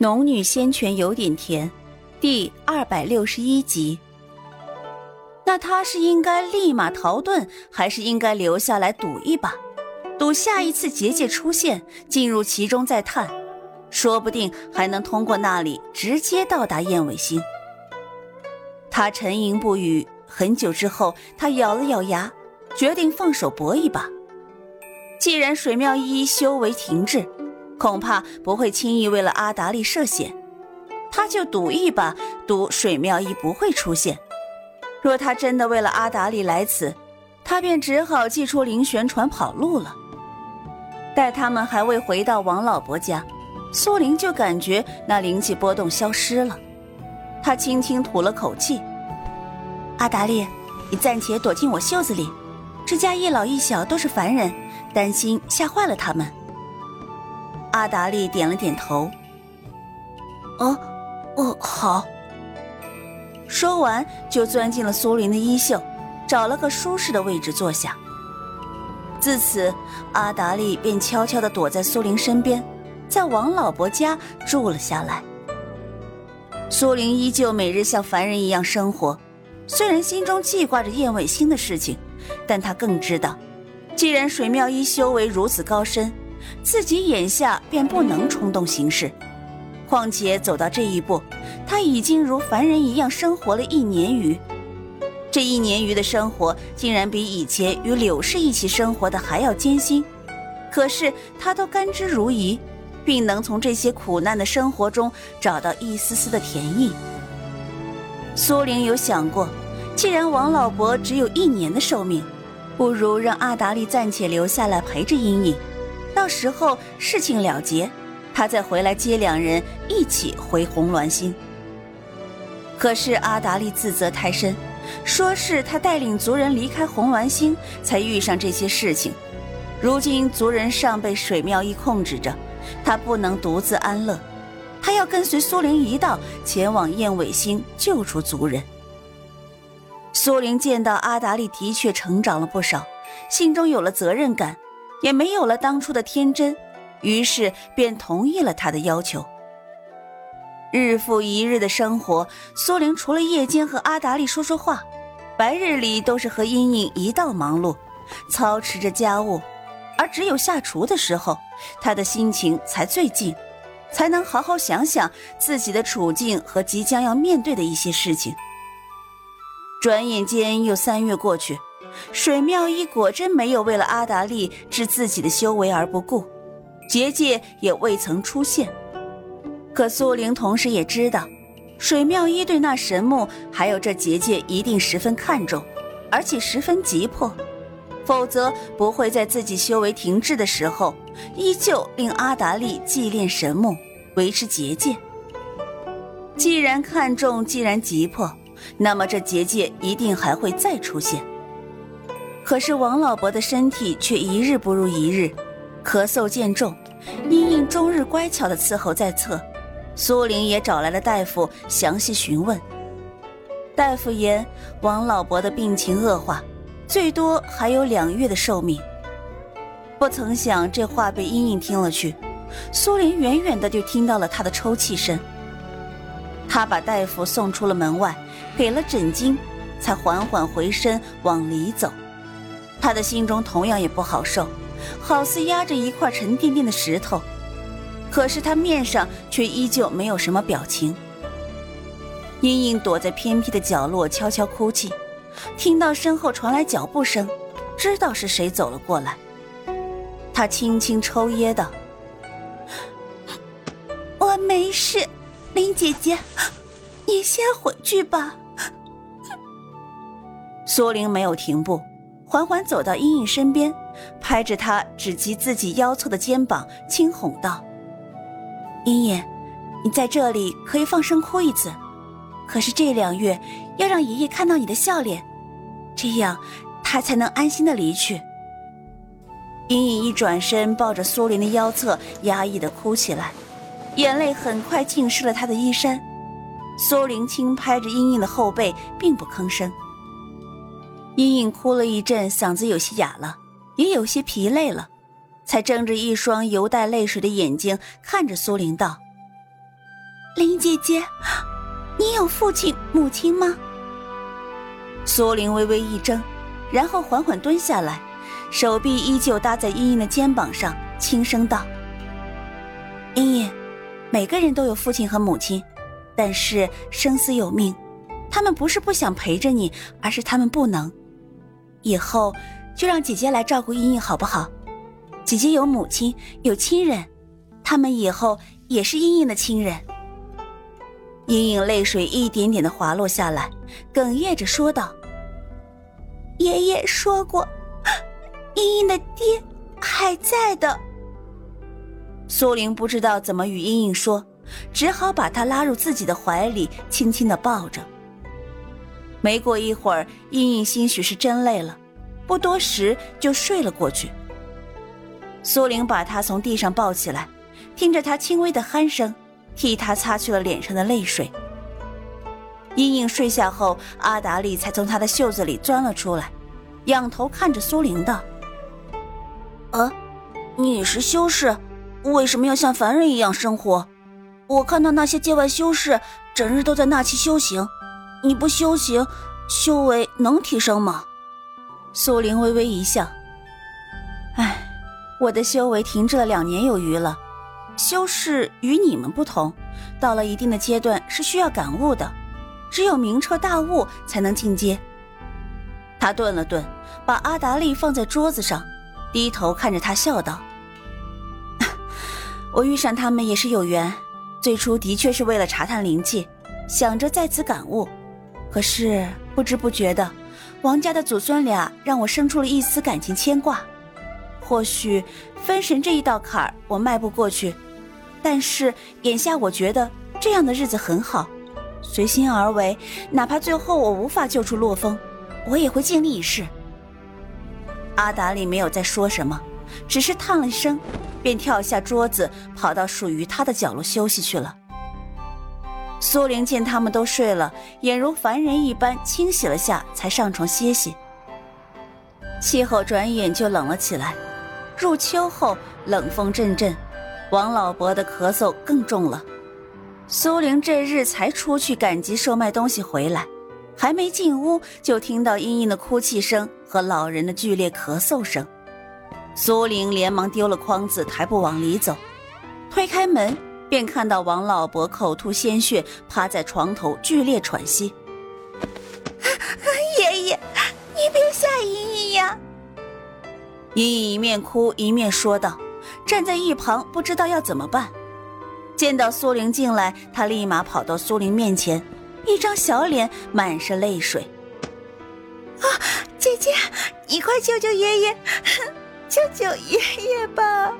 农女仙泉有点甜，第二百六十一集。那他是应该立马逃遁，还是应该留下来赌一把，赌下一次结界出现，进入其中再探，说不定还能通过那里直接到达燕尾星。他沉吟不语，很久之后，他咬了咬牙，决定放手搏一把。既然水妙一修为停滞。恐怕不会轻易为了阿达利涉险，他就赌一把，赌水妙一不会出现。若他真的为了阿达利来此，他便只好祭出灵旋船跑路了。待他们还未回到王老伯家，苏玲就感觉那灵气波动消失了。他轻轻吐了口气：“阿达利，你暂且躲进我袖子里。这家一老一小都是凡人，担心吓坏了他们。”阿达利点了点头。哦，哦，好。说完，就钻进了苏林的衣袖，找了个舒适的位置坐下。自此，阿达利便悄悄地躲在苏林身边，在王老伯家住了下来。苏林依旧每日像凡人一样生活，虽然心中记挂着燕尾星的事情，但他更知道，既然水妙一修为如此高深。自己眼下便不能冲动行事，况且走到这一步，他已经如凡人一样生活了一年余。这一年余的生活，竟然比以前与柳氏一起生活的还要艰辛。可是他都甘之如饴，并能从这些苦难的生活中找到一丝丝的甜意。苏玲有想过，既然王老伯只有一年的寿命，不如让阿达利暂且留下来陪着茵茵。时候事情了结，他再回来接两人一起回红鸾星。可是阿达利自责太深，说是他带领族人离开红鸾星，才遇上这些事情。如今族人尚被水妙一控制着，他不能独自安乐，他要跟随苏灵一道前往燕尾星救出族人。苏灵见到阿达利的确成长了不少，心中有了责任感。也没有了当初的天真，于是便同意了他的要求。日复一日的生活，苏玲除了夜间和阿达利说说话，白日里都是和茵茵一道忙碌，操持着家务，而只有下厨的时候，她的心情才最静，才能好好想想自己的处境和即将要面对的一些事情。转眼间又三月过去。水妙一果真没有为了阿达利置自己的修为而不顾，结界也未曾出现。可苏玲同时也知道，水妙一对那神木还有这结界一定十分看重，而且十分急迫，否则不会在自己修为停滞的时候，依旧令阿达利祭炼神木，维持结界。既然看重，既然急迫，那么这结界一定还会再出现。可是王老伯的身体却一日不如一日，咳嗽渐重。茵茵终日乖巧的伺候在侧，苏玲也找来了大夫详细询问。大夫言王老伯的病情恶化，最多还有两月的寿命。不曾想这话被茵茵听了去，苏玲远远的就听到了他的抽泣声。他把大夫送出了门外，给了诊金，才缓缓回身往里走。他的心中同样也不好受，好似压着一块沉甸甸的石头。可是他面上却依旧没有什么表情。茵茵躲在偏僻的角落悄悄哭泣，听到身后传来脚步声，知道是谁走了过来。他轻轻抽噎道：“我没事，林姐姐，你先回去吧。”苏玲没有停步。缓缓走到茵茵身边，拍着她只及自己腰侧的肩膀，轻哄道：“茵茵，你在这里可以放声哭一次，可是这两月要让爷爷看到你的笑脸，这样他才能安心的离去。”茵茵一转身，抱着苏林的腰侧，压抑的哭起来，眼泪很快浸湿了她的衣衫。苏林轻拍着茵茵的后背，并不吭声。茵茵哭了一阵，嗓子有些哑了，也有些疲累了，才睁着一双犹带泪水的眼睛看着苏玲道：“林姐姐，你有父亲母亲吗？苏玲微微一怔，然后缓缓蹲下来，手臂依旧搭在茵茵的肩膀上，轻声道：“茵茵，每个人都有父亲和母亲，但是生死有命，他们不是不想陪着你，而是他们不能。以后就让姐姐来照顾茵茵，好不好？姐姐有母亲，有亲人，他们以后也是茵茵的亲人。”茵茵泪水一点点的滑落下来，哽咽着说道。爷爷说过，茵茵的爹还在的。苏玲不知道怎么与茵茵说，只好把她拉入自己的怀里，轻轻的抱着。没过一会儿，茵茵兴许是真累了，不多时就睡了过去。苏玲把她从地上抱起来，听着她轻微的鼾声，替她擦去了脸上的泪水。茵茵睡下后，阿达利才从她的袖子里钻了出来，仰头看着苏玲道：“啊，你是修士，为什么要像凡人一样生活？我看到那些界外修士整日都在纳气修行，你不修行，修为能提升吗？”苏玲微微一笑：“唉，我的修为停滞了两年有余了。修士与你们不同，到了一定的阶段是需要感悟的。”只有明彻大悟，才能进阶。他顿了顿，把阿达利放在桌子上，低头看着他，笑道：“ 我遇上他们也是有缘，最初的确是为了查探灵气，想着在此感悟。可是不知不觉的，王家的祖孙俩让我生出了一丝感情牵挂。或许分神这一道坎儿我迈不过去，但是眼下我觉得这样的日子很好。”随心而为，哪怕最后我无法救出洛风，我也会尽力一试。阿达里没有再说什么，只是叹了一声，便跳下桌子，跑到属于他的角落休息去了。苏玲见他们都睡了，眼如凡人一般清洗了下，才上床歇息。气候转眼就冷了起来，入秋后冷风阵阵，王老伯的咳嗽更重了。苏玲这日才出去赶集售卖东西回来，还没进屋，就听到茵茵的哭泣声和老人的剧烈咳嗽声。苏玲连忙丢了筐子，抬步往里走，推开门，便看到王老伯口吐鲜血，趴在床头剧烈喘息。爷爷，你别吓莹莹呀！莹莹一面哭一面说道，站在一旁不知道要怎么办。见到苏玲进来，她立马跑到苏玲面前，一张小脸满是泪水。啊，姐姐，你快救救爷爷，救救爷爷吧！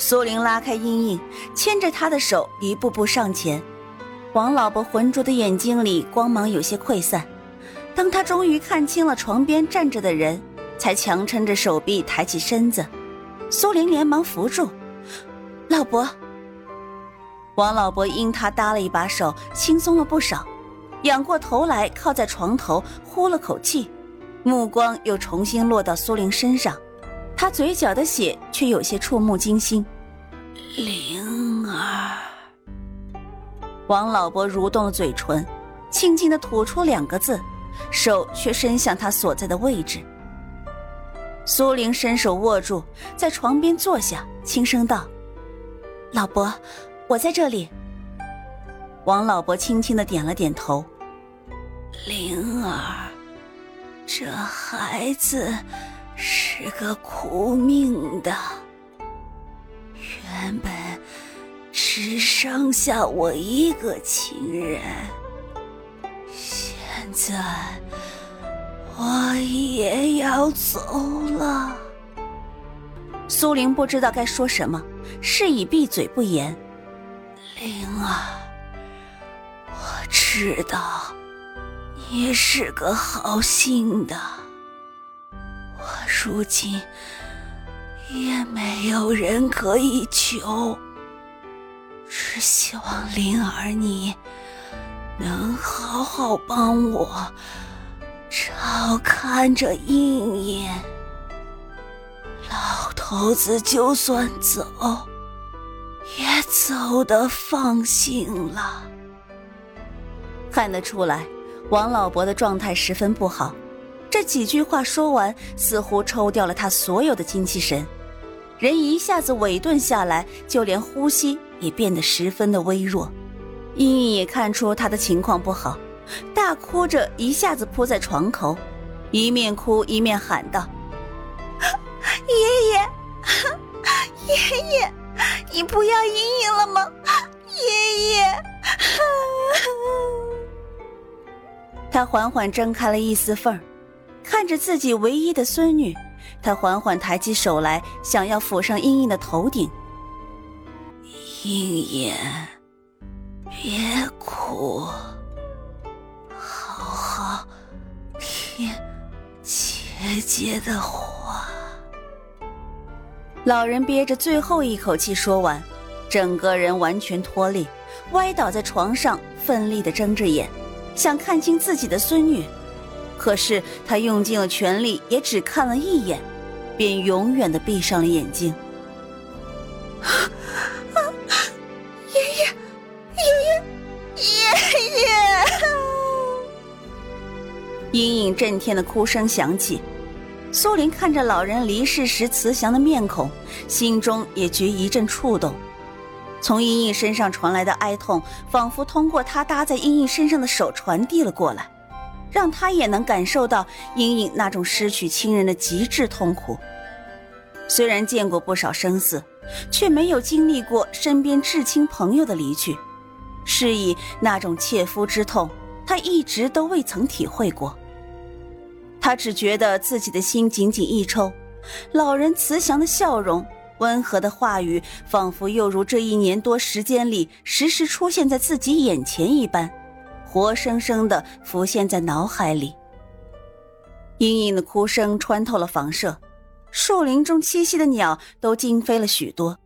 苏玲拉开茵茵，牵着她的手一步步上前。王老伯浑浊的眼睛里光芒有些溃散。当他终于看清了床边站着的人，才强撑着手臂抬起身子。苏玲连忙扶住，老伯。王老伯因他搭了一把手，轻松了不少，仰过头来靠在床头，呼了口气，目光又重新落到苏玲身上，他嘴角的血却有些触目惊心。灵儿，王老伯蠕动了嘴唇，轻轻的吐出两个字，手却伸向他所在的位置。苏玲伸手握住，在床边坐下，轻声道：“老伯。”我在这里。王老伯轻轻的点了点头。灵儿，这孩子是个苦命的，原本只剩下我一个亲人，现在我也要走了。苏玲不知道该说什么，示意闭嘴不言。灵儿，我知道你是个好心的，我如今也没有人可以求，只希望灵儿你能好好帮我照看着茵茵。老头子就算走。也走得放心了。看得出来，王老伯的状态十分不好。这几句话说完，似乎抽掉了他所有的精气神，人一下子萎顿下来，就连呼吸也变得十分的微弱。茵茵也看出他的情况不好，大哭着一下子扑在床口，一面哭一面喊道：“爷爷，爷爷，你不要茵茵了吗？爷爷！”他缓缓睁开了一丝缝儿。看着自己唯一的孙女，他缓缓抬起手来，想要抚上茵茵的头顶。茵茵，别哭，好好听姐姐的话。老人憋着最后一口气说完，整个人完全脱力，歪倒在床上，奋力的睁着眼，想看清自己的孙女。可是他用尽了全力，也只看了一眼，便永远的闭上了眼睛。爷爷，爷爷，爷爷！隐隐震天的哭声响起，苏林看着老人离世时慈祥的面孔，心中也觉一阵触动。从茵茵身上传来的哀痛，仿佛通过他搭在茵茵身上的手传递了过来。让他也能感受到茵茵那种失去亲人的极致痛苦。虽然见过不少生死，却没有经历过身边至亲朋友的离去，是以那种切肤之痛，他一直都未曾体会过。他只觉得自己的心紧紧一抽，老人慈祥的笑容、温和的话语，仿佛又如这一年多时间里时时出现在自己眼前一般。活生生的浮现在脑海里。隐隐的哭声穿透了房舍，树林中栖息的鸟都惊飞了许多。